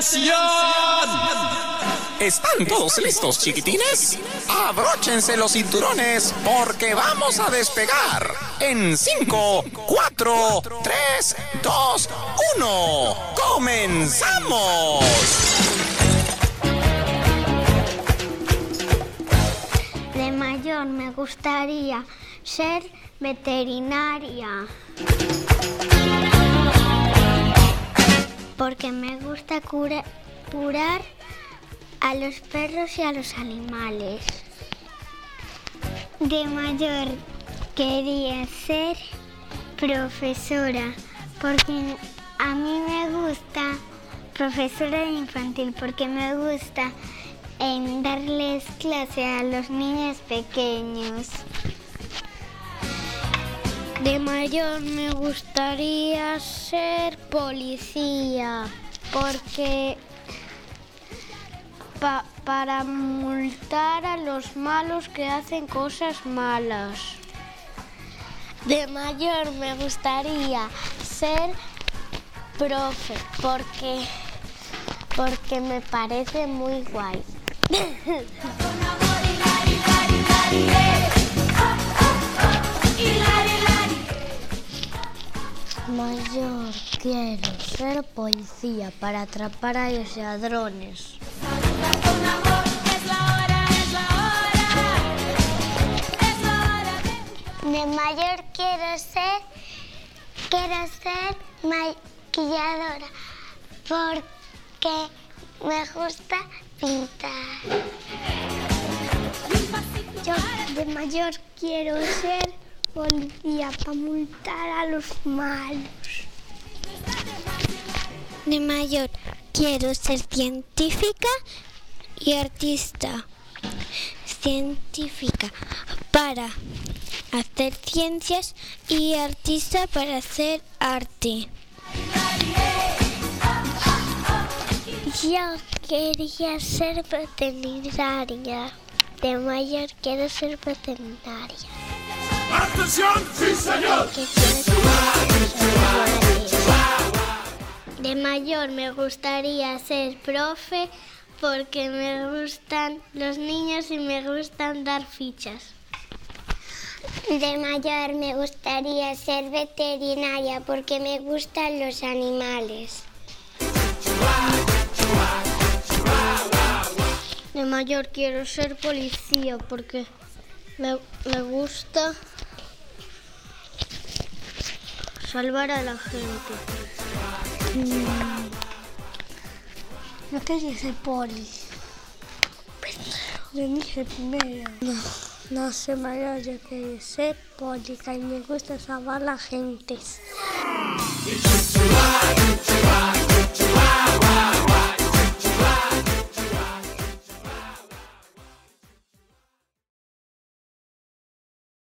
¡Atención! ¿Están todos listos, chiquitines? Abróchense los cinturones porque vamos a despegar en 5, 4, 3, 2, 1. ¡Comenzamos! De mayor me gustaría ser veterinaria. Porque me gusta cura- curar a los perros y a los animales. De mayor quería ser profesora porque a mí me gusta profesora de infantil porque me gusta en darles clase a los niños pequeños. De mayor me gustaría ser policía porque pa- para multar a los malos que hacen cosas malas. De mayor me gustaría ser profe porque porque me parece muy guay. Mayor quiero ser policía para atrapar a los ladrones. De mayor quiero ser quiero ser maquilladora porque me gusta pintar. Yo de mayor quiero ser policía para multar a los malos. De mayor quiero ser científica y artista. Científica para hacer ciencias y artista para hacer arte. Yo quería ser veterinaria. De mayor quiero ser veterinaria. ¡Atención! ¡Sí, señor! De mayor me gustaría ser profe porque me gustan los niños y me gustan dar fichas. De mayor me gustaría ser veterinaria porque me gustan los animales. De mayor quiero ser policía porque me, me gusta salvar a la gente. No quería ser poli. Yo dije primero. No, no sé mayor, yo quería ser polica y me gusta salvar a la gente.